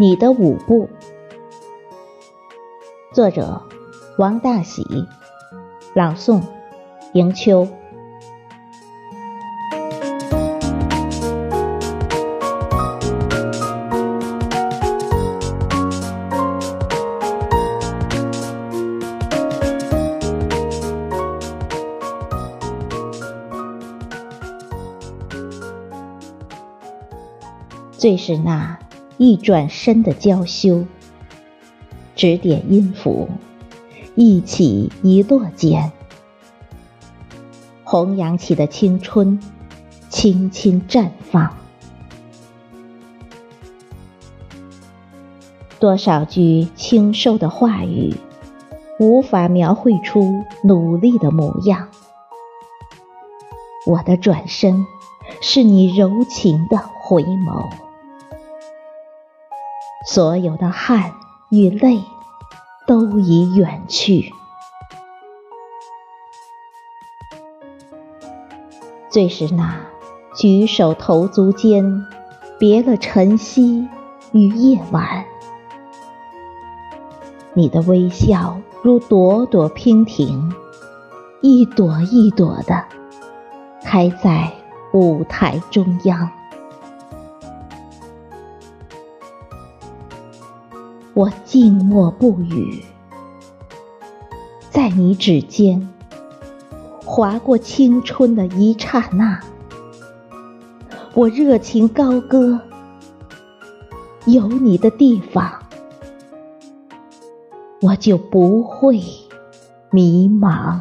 你的舞步。作者王大喜。朗诵迎秋。最是那。一转身的娇羞，指点音符，一起一落间，弘扬起的青春，轻轻绽放。多少句清瘦的话语，无法描绘出努力的模样。我的转身，是你柔情的回眸。所有的汗与泪都已远去，最是那举手投足间别了晨曦与夜晚。你的微笑如朵朵娉婷，一朵一朵的开在舞台中央。我静默不语，在你指尖划过青春的一刹那，我热情高歌。有你的地方，我就不会迷茫。